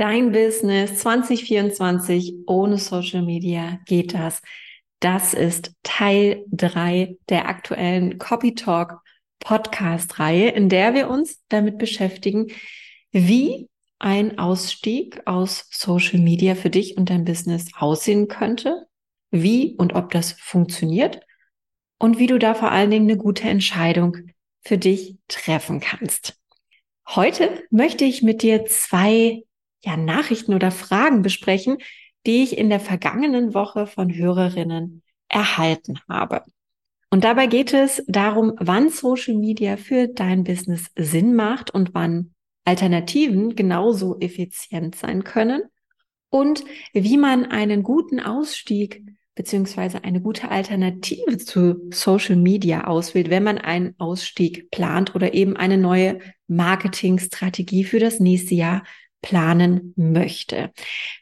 Dein Business 2024 ohne Social Media geht das. Das ist Teil drei der aktuellen Copy Talk Podcast Reihe, in der wir uns damit beschäftigen, wie ein Ausstieg aus Social Media für dich und dein Business aussehen könnte, wie und ob das funktioniert und wie du da vor allen Dingen eine gute Entscheidung für dich treffen kannst. Heute möchte ich mit dir zwei ja, Nachrichten oder Fragen besprechen, die ich in der vergangenen Woche von Hörerinnen erhalten habe. Und dabei geht es darum, wann Social Media für dein Business Sinn macht und wann Alternativen genauso effizient sein können und wie man einen guten Ausstieg beziehungsweise eine gute Alternative zu Social Media auswählt, wenn man einen Ausstieg plant oder eben eine neue Marketingstrategie für das nächste Jahr planen möchte.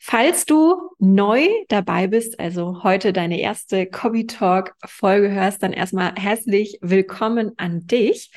Falls du neu dabei bist, also heute deine erste Copy Talk Folge hörst, dann erstmal herzlich willkommen an dich.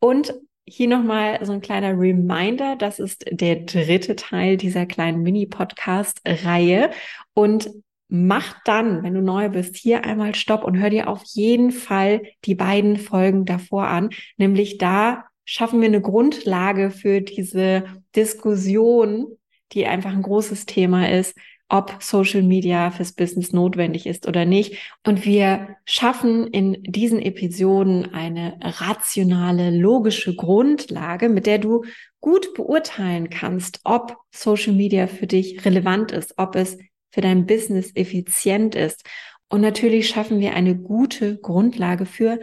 Und hier nochmal so ein kleiner Reminder. Das ist der dritte Teil dieser kleinen Mini-Podcast-Reihe. Und mach dann, wenn du neu bist, hier einmal Stopp und hör dir auf jeden Fall die beiden Folgen davor an. Nämlich da schaffen wir eine Grundlage für diese Diskussion, die einfach ein großes Thema ist, ob Social Media fürs Business notwendig ist oder nicht. Und wir schaffen in diesen Episoden eine rationale, logische Grundlage, mit der du gut beurteilen kannst, ob Social Media für dich relevant ist, ob es für dein Business effizient ist. Und natürlich schaffen wir eine gute Grundlage für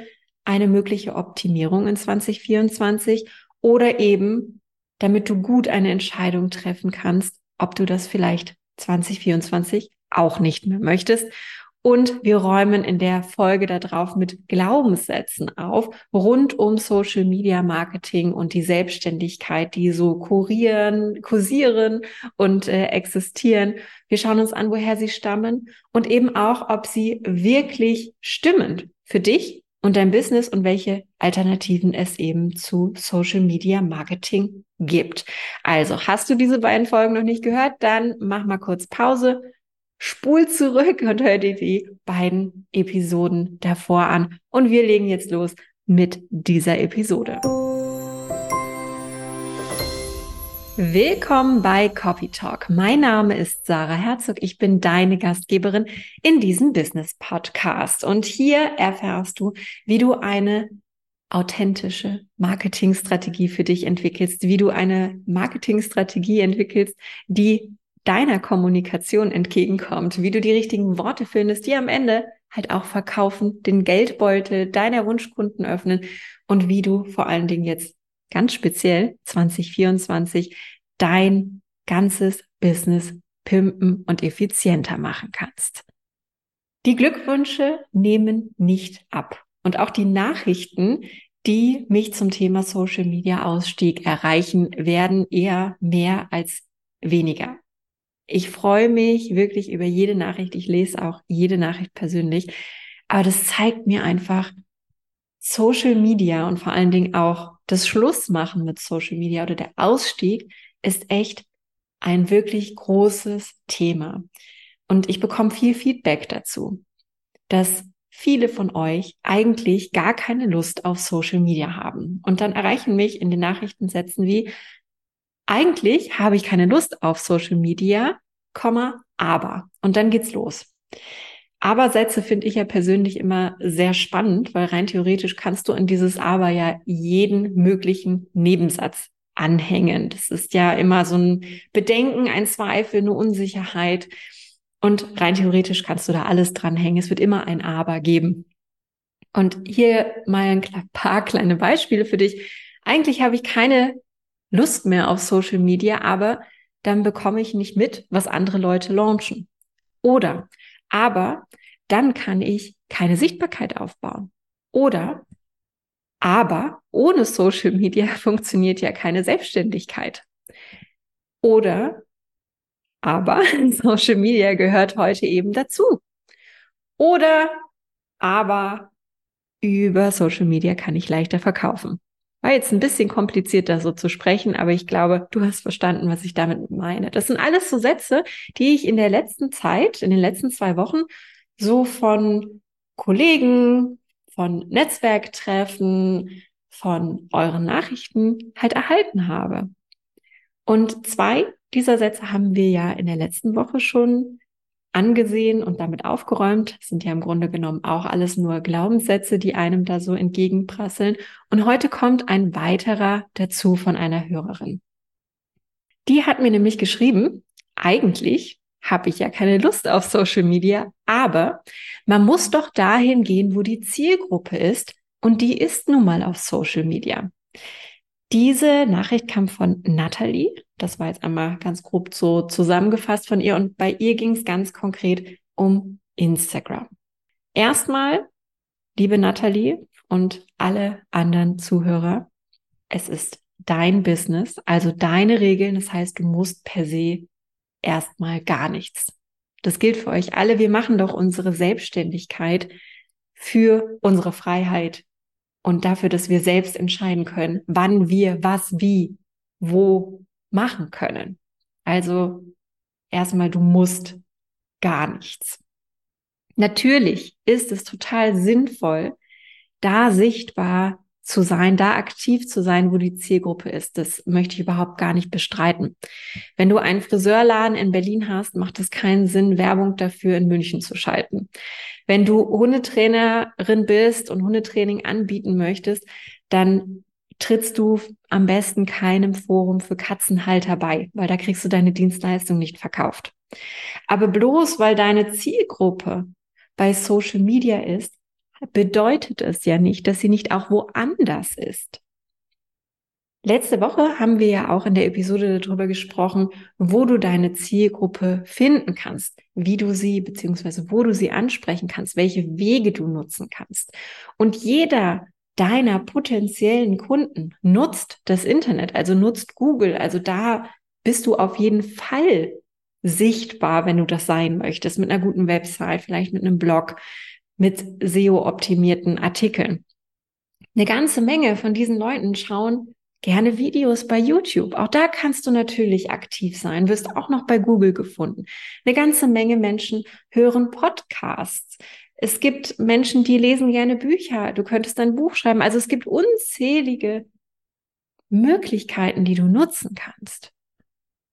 eine mögliche Optimierung in 2024 oder eben, damit du gut eine Entscheidung treffen kannst, ob du das vielleicht 2024 auch nicht mehr möchtest. Und wir räumen in der Folge darauf mit Glaubenssätzen auf, rund um Social Media Marketing und die Selbstständigkeit, die so kurieren, kursieren und äh, existieren. Wir schauen uns an, woher sie stammen und eben auch, ob sie wirklich stimmen für dich und dein Business und welche Alternativen es eben zu Social Media Marketing gibt. Also, hast du diese beiden Folgen noch nicht gehört? Dann mach mal kurz Pause, spul zurück und hör dir die beiden Episoden davor an. Und wir legen jetzt los mit dieser Episode. Willkommen bei Coffee Talk. Mein Name ist Sarah Herzog. Ich bin deine Gastgeberin in diesem Business Podcast. Und hier erfährst du, wie du eine authentische Marketingstrategie für dich entwickelst, wie du eine Marketingstrategie entwickelst, die deiner Kommunikation entgegenkommt, wie du die richtigen Worte findest, die am Ende halt auch verkaufen, den Geldbeutel deiner Wunschkunden öffnen und wie du vor allen Dingen jetzt ganz speziell 2024 dein ganzes Business pimpen und effizienter machen kannst. Die Glückwünsche nehmen nicht ab. Und auch die Nachrichten, die mich zum Thema Social Media Ausstieg erreichen, werden eher mehr als weniger. Ich freue mich wirklich über jede Nachricht. Ich lese auch jede Nachricht persönlich. Aber das zeigt mir einfach, Social Media und vor allen Dingen auch das Schlussmachen mit Social Media oder der Ausstieg ist echt ein wirklich großes Thema. Und ich bekomme viel Feedback dazu, dass viele von euch eigentlich gar keine Lust auf Social Media haben. Und dann erreichen mich in den Nachrichtensätzen wie, eigentlich habe ich keine Lust auf Social Media, aber. Und dann geht's los. Aber-Sätze finde ich ja persönlich immer sehr spannend, weil rein theoretisch kannst du in dieses Aber ja jeden möglichen Nebensatz anhängen. Das ist ja immer so ein Bedenken, ein Zweifel, eine Unsicherheit. Und rein theoretisch kannst du da alles dranhängen. Es wird immer ein Aber geben. Und hier mal ein paar kleine Beispiele für dich. Eigentlich habe ich keine Lust mehr auf Social Media, aber dann bekomme ich nicht mit, was andere Leute launchen. Oder aber dann kann ich keine Sichtbarkeit aufbauen. Oder aber ohne Social Media funktioniert ja keine Selbstständigkeit. Oder aber Social Media gehört heute eben dazu. Oder aber über Social Media kann ich leichter verkaufen. War jetzt ein bisschen komplizierter so zu sprechen, aber ich glaube, du hast verstanden, was ich damit meine. Das sind alles so Sätze, die ich in der letzten Zeit, in den letzten zwei Wochen so von Kollegen, von Netzwerktreffen, von euren Nachrichten halt erhalten habe. Und zwei dieser Sätze haben wir ja in der letzten Woche schon angesehen und damit aufgeräumt. Das sind ja im Grunde genommen auch alles nur Glaubenssätze, die einem da so entgegenprasseln. Und heute kommt ein weiterer dazu von einer Hörerin. Die hat mir nämlich geschrieben, eigentlich habe ich ja keine Lust auf Social Media, aber man muss doch dahin gehen, wo die Zielgruppe ist und die ist nun mal auf Social Media. Diese Nachricht kam von Natalie. Das war jetzt einmal ganz grob so zusammengefasst von ihr. Und bei ihr ging es ganz konkret um Instagram. Erstmal, liebe Natalie und alle anderen Zuhörer, es ist dein Business, also deine Regeln. Das heißt, du musst per se erstmal gar nichts. Das gilt für euch alle. Wir machen doch unsere Selbstständigkeit für unsere Freiheit, und dafür, dass wir selbst entscheiden können, wann wir was, wie, wo machen können. Also erstmal, du musst gar nichts. Natürlich ist es total sinnvoll, da sichtbar zu sein, da aktiv zu sein, wo die Zielgruppe ist. Das möchte ich überhaupt gar nicht bestreiten. Wenn du einen Friseurladen in Berlin hast, macht es keinen Sinn, Werbung dafür in München zu schalten. Wenn du Hundetrainerin bist und Hundetraining anbieten möchtest, dann trittst du am besten keinem Forum für Katzenhalter bei, weil da kriegst du deine Dienstleistung nicht verkauft. Aber bloß weil deine Zielgruppe bei Social Media ist, bedeutet es ja nicht, dass sie nicht auch woanders ist. Letzte Woche haben wir ja auch in der Episode darüber gesprochen, wo du deine Zielgruppe finden kannst, wie du sie beziehungsweise wo du sie ansprechen kannst, welche Wege du nutzen kannst. Und jeder deiner potenziellen Kunden nutzt das Internet, also nutzt Google. Also da bist du auf jeden Fall sichtbar, wenn du das sein möchtest, mit einer guten Website, vielleicht mit einem Blog, mit SEO-optimierten Artikeln. Eine ganze Menge von diesen Leuten schauen gerne Videos bei YouTube. Auch da kannst du natürlich aktiv sein, wirst auch noch bei Google gefunden. Eine ganze Menge Menschen hören Podcasts. Es gibt Menschen, die lesen gerne Bücher. Du könntest ein Buch schreiben. Also es gibt unzählige Möglichkeiten, die du nutzen kannst.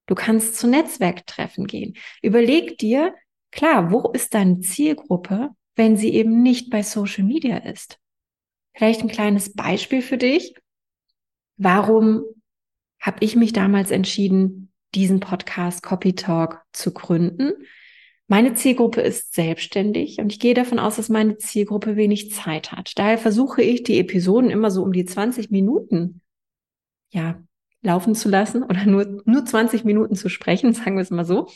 Du kannst zu Netzwerktreffen gehen. Überleg dir, klar, wo ist deine Zielgruppe, wenn sie eben nicht bei Social Media ist? Vielleicht ein kleines Beispiel für dich. Warum habe ich mich damals entschieden, diesen Podcast Copy Talk zu gründen? Meine Zielgruppe ist selbstständig und ich gehe davon aus, dass meine Zielgruppe wenig Zeit hat. Daher versuche ich, die Episoden immer so um die 20 Minuten, ja, laufen zu lassen oder nur, nur 20 Minuten zu sprechen, sagen wir es mal so.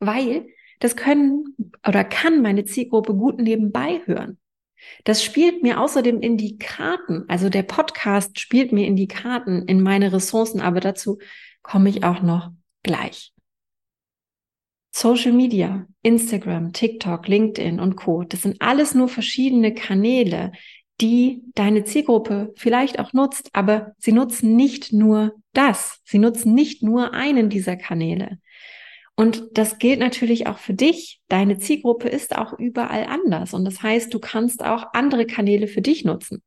Weil das können oder kann meine Zielgruppe gut nebenbei hören. Das spielt mir außerdem in die Karten. Also der Podcast spielt mir in die Karten, in meine Ressourcen, aber dazu komme ich auch noch gleich. Social Media, Instagram, TikTok, LinkedIn und Co. Das sind alles nur verschiedene Kanäle, die deine Zielgruppe vielleicht auch nutzt, aber sie nutzen nicht nur das. Sie nutzen nicht nur einen dieser Kanäle. Und das gilt natürlich auch für dich. Deine Zielgruppe ist auch überall anders. Und das heißt, du kannst auch andere Kanäle für dich nutzen.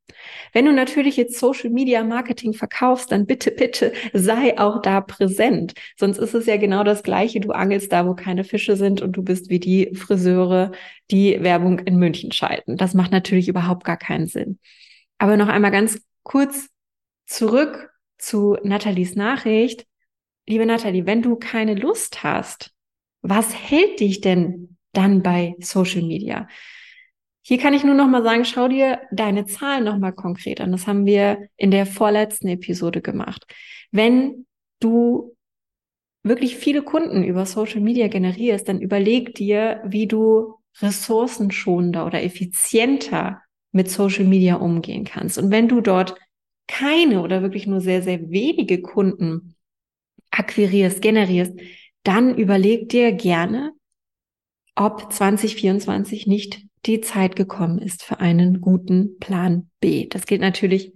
Wenn du natürlich jetzt Social Media Marketing verkaufst, dann bitte, bitte sei auch da präsent. Sonst ist es ja genau das Gleiche. Du angelst da, wo keine Fische sind und du bist wie die Friseure, die Werbung in München schalten. Das macht natürlich überhaupt gar keinen Sinn. Aber noch einmal ganz kurz zurück zu Nathalies Nachricht liebe Nathalie, wenn du keine Lust hast, was hält dich denn dann bei Social Media? Hier kann ich nur noch mal sagen, schau dir deine Zahlen noch mal konkret an. Das haben wir in der vorletzten Episode gemacht. Wenn du wirklich viele Kunden über Social Media generierst, dann überleg dir, wie du ressourcenschonender oder effizienter mit Social Media umgehen kannst. Und wenn du dort keine oder wirklich nur sehr, sehr wenige Kunden akquirierst, generierst, dann überleg dir gerne, ob 2024 nicht die Zeit gekommen ist für einen guten Plan B. Das gilt natürlich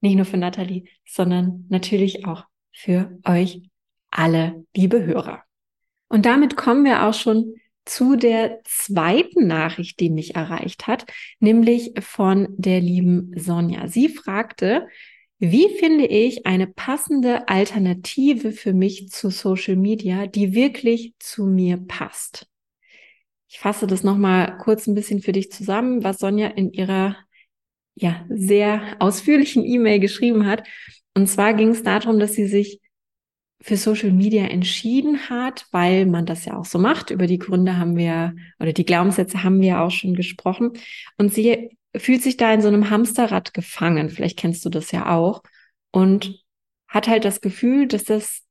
Nicht nur für Nathalie, sondern natürlich auch für euch alle, liebe Hörer. Und damit kommen wir auch schon zu der zweiten Nachricht, die mich erreicht hat, nämlich von der lieben Sonja. Sie fragte, wie finde ich eine passende Alternative für mich zu Social Media, die wirklich zu mir passt? Ich fasse das nochmal kurz ein bisschen für dich zusammen, was Sonja in ihrer ja, sehr ausführlichen E-Mail geschrieben hat. Und zwar ging es darum, dass sie sich für Social Media entschieden hat, weil man das ja auch so macht. Über die Gründe haben wir oder die Glaubenssätze haben wir auch schon gesprochen. Und sie fühlt sich da in so einem Hamsterrad gefangen. Vielleicht kennst du das ja auch. Und hat halt das Gefühl, dass das,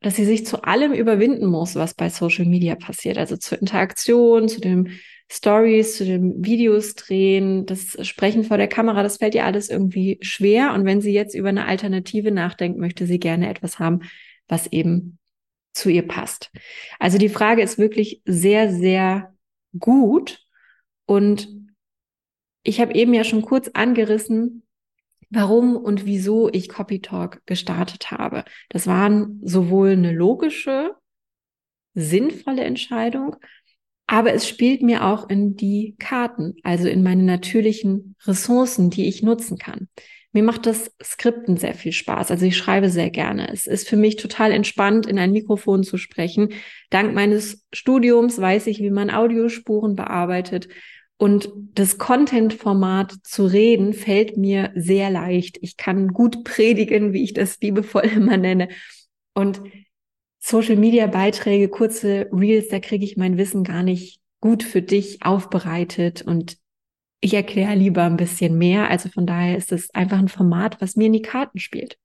dass sie sich zu allem überwinden muss, was bei Social Media passiert. Also zur Interaktion, zu dem Stories, zu den Videos drehen, das Sprechen vor der Kamera, das fällt ihr alles irgendwie schwer. Und wenn sie jetzt über eine Alternative nachdenkt, möchte sie gerne etwas haben, was eben zu ihr passt. Also die Frage ist wirklich sehr, sehr gut. Und ich habe eben ja schon kurz angerissen, warum und wieso ich Copy Talk gestartet habe. Das waren sowohl eine logische, sinnvolle Entscheidung, aber es spielt mir auch in die Karten, also in meine natürlichen Ressourcen, die ich nutzen kann. Mir macht das Skripten sehr viel Spaß. Also ich schreibe sehr gerne. Es ist für mich total entspannt, in ein Mikrofon zu sprechen. Dank meines Studiums weiß ich, wie man Audiospuren bearbeitet. Und das Content-Format zu reden fällt mir sehr leicht. Ich kann gut predigen, wie ich das liebevoll immer nenne. Und Social Media Beiträge, kurze Reels, da kriege ich mein Wissen gar nicht gut für dich aufbereitet und ich erkläre lieber ein bisschen mehr. Also von daher ist es einfach ein Format, was mir in die Karten spielt.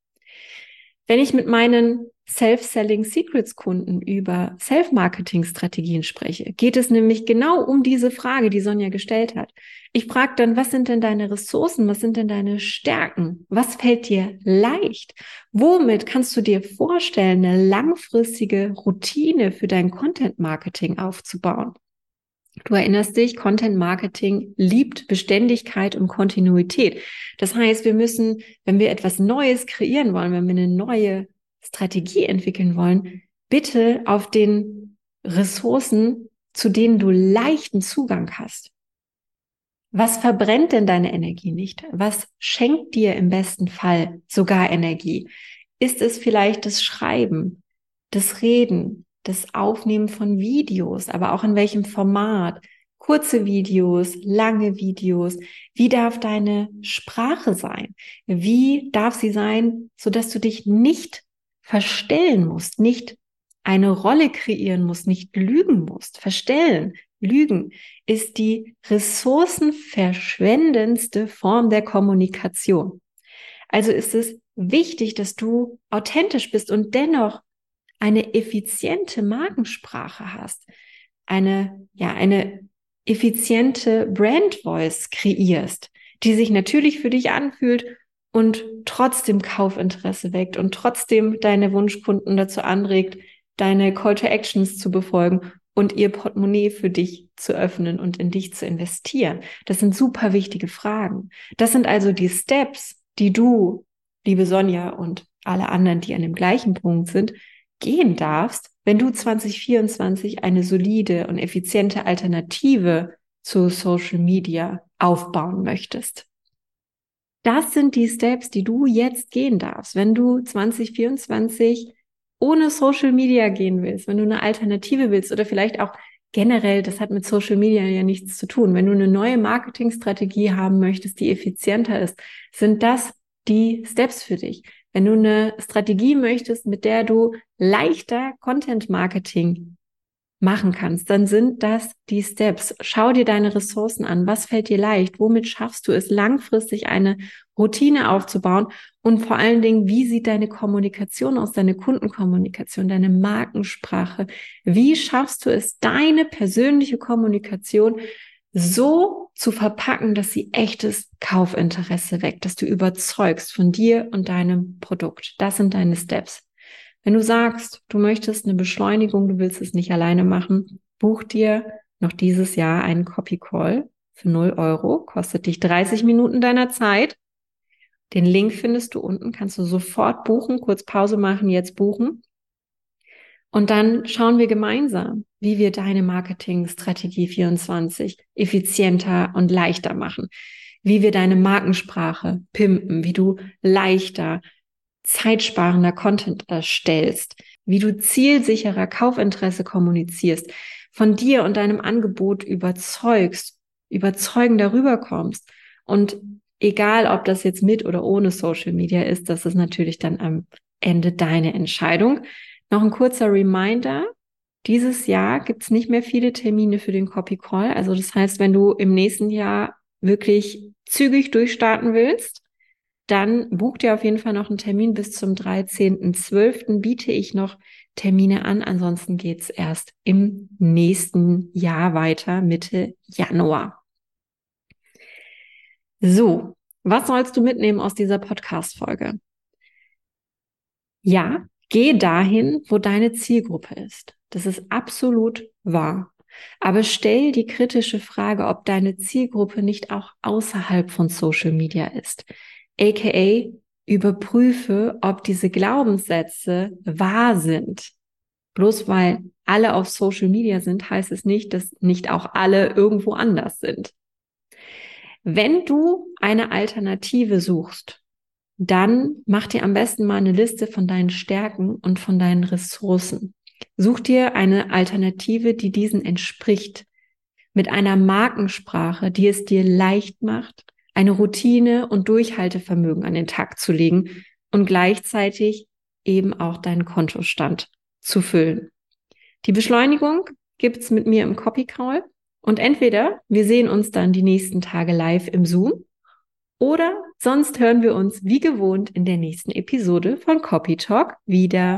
Wenn ich mit meinen Self-Selling Secrets Kunden über Self-Marketing-Strategien spreche, geht es nämlich genau um diese Frage, die Sonja gestellt hat. Ich frage dann, was sind denn deine Ressourcen? Was sind denn deine Stärken? Was fällt dir leicht? Womit kannst du dir vorstellen, eine langfristige Routine für dein Content-Marketing aufzubauen? Du erinnerst dich, Content Marketing liebt Beständigkeit und Kontinuität. Das heißt, wir müssen, wenn wir etwas Neues kreieren wollen, wenn wir eine neue Strategie entwickeln wollen, bitte auf den Ressourcen, zu denen du leichten Zugang hast. Was verbrennt denn deine Energie nicht? Was schenkt dir im besten Fall sogar Energie? Ist es vielleicht das Schreiben, das Reden, das Aufnehmen von Videos, aber auch in welchem Format? Kurze Videos, lange Videos. Wie darf deine Sprache sein? Wie darf sie sein, so dass du dich nicht verstellen musst, nicht eine Rolle kreieren musst, nicht lügen musst. Verstellen, lügen ist die ressourcenverschwendendste Form der Kommunikation. Also ist es wichtig, dass du authentisch bist und dennoch eine effiziente Markensprache hast, eine, ja, eine effiziente Brand Voice kreierst, die sich natürlich für dich anfühlt und trotzdem Kaufinteresse weckt und trotzdem deine Wunschkunden dazu anregt, deine Call to Actions zu befolgen und ihr Portemonnaie für dich zu öffnen und in dich zu investieren. Das sind super wichtige Fragen. Das sind also die Steps, die du, liebe Sonja und alle anderen, die an dem gleichen Punkt sind, gehen darfst, wenn du 2024 eine solide und effiziente Alternative zu Social Media aufbauen möchtest. Das sind die Steps, die du jetzt gehen darfst, wenn du 2024 ohne Social Media gehen willst, wenn du eine Alternative willst oder vielleicht auch generell, das hat mit Social Media ja nichts zu tun. Wenn du eine neue Marketingstrategie haben möchtest, die effizienter ist, sind das die Steps für dich. Wenn du eine Strategie möchtest, mit der du leichter Content Marketing machen kannst, dann sind das die Steps. Schau dir deine Ressourcen an. Was fällt dir leicht? Womit schaffst du es, langfristig eine Routine aufzubauen? Und vor allen Dingen, wie sieht deine Kommunikation aus, deine Kundenkommunikation, deine Markensprache? Wie schaffst du es, deine persönliche Kommunikation so zu verpacken, dass sie echtes Kaufinteresse weckt, dass du überzeugst von dir und deinem Produkt? Das sind deine Steps. Wenn du sagst, du möchtest eine Beschleunigung, du willst es nicht alleine machen, buch dir noch dieses Jahr einen Copy Call für 0 Euro, kostet dich 30 Minuten deiner Zeit. Den Link findest du unten, kannst du sofort buchen, kurz Pause machen, jetzt buchen. Und dann schauen wir gemeinsam, wie wir deine Marketingstrategie 24 effizienter und leichter machen, wie wir deine Markensprache pimpen, wie du leichter, zeitsparender Content erstellst, wie du zielsicherer Kaufinteresse kommunizierst, von dir und deinem Angebot überzeugst, überzeugend darüber kommst und egal, ob das jetzt mit oder ohne Social Media ist, das ist natürlich dann am Ende deine Entscheidung. Noch ein kurzer Reminder. Dieses Jahr gibt es nicht mehr viele Termine für den Copy Call. Also das heißt, wenn du im nächsten Jahr wirklich zügig durchstarten willst, dann buch dir auf jeden Fall noch einen Termin bis zum 13.12. biete ich noch Termine an. Ansonsten geht's erst im nächsten Jahr weiter, Mitte Januar. So, was sollst du mitnehmen aus dieser Podcast-Folge? Ja, geh dahin, wo deine Zielgruppe ist. Das ist absolut wahr. Aber stell die kritische Frage, ob deine Zielgruppe nicht auch außerhalb von Social Media ist. AKA, überprüfe, ob diese Glaubenssätze wahr sind. Bloß weil alle auf Social Media sind, heißt es nicht, dass nicht auch alle irgendwo anders sind. Wenn du eine Alternative suchst, dann mach dir am besten mal eine Liste von deinen Stärken und von deinen Ressourcen. Such dir eine Alternative, die diesen entspricht, mit einer Markensprache, die es dir leicht macht, eine Routine und Durchhaltevermögen an den Tag zu legen und gleichzeitig eben auch deinen Kontostand zu füllen. Die Beschleunigung gibt's mit mir im Copy Call. Und entweder wir sehen uns dann die nächsten Tage live im Zoom oder sonst hören wir uns wie gewohnt in der nächsten Episode von Copy Talk wieder.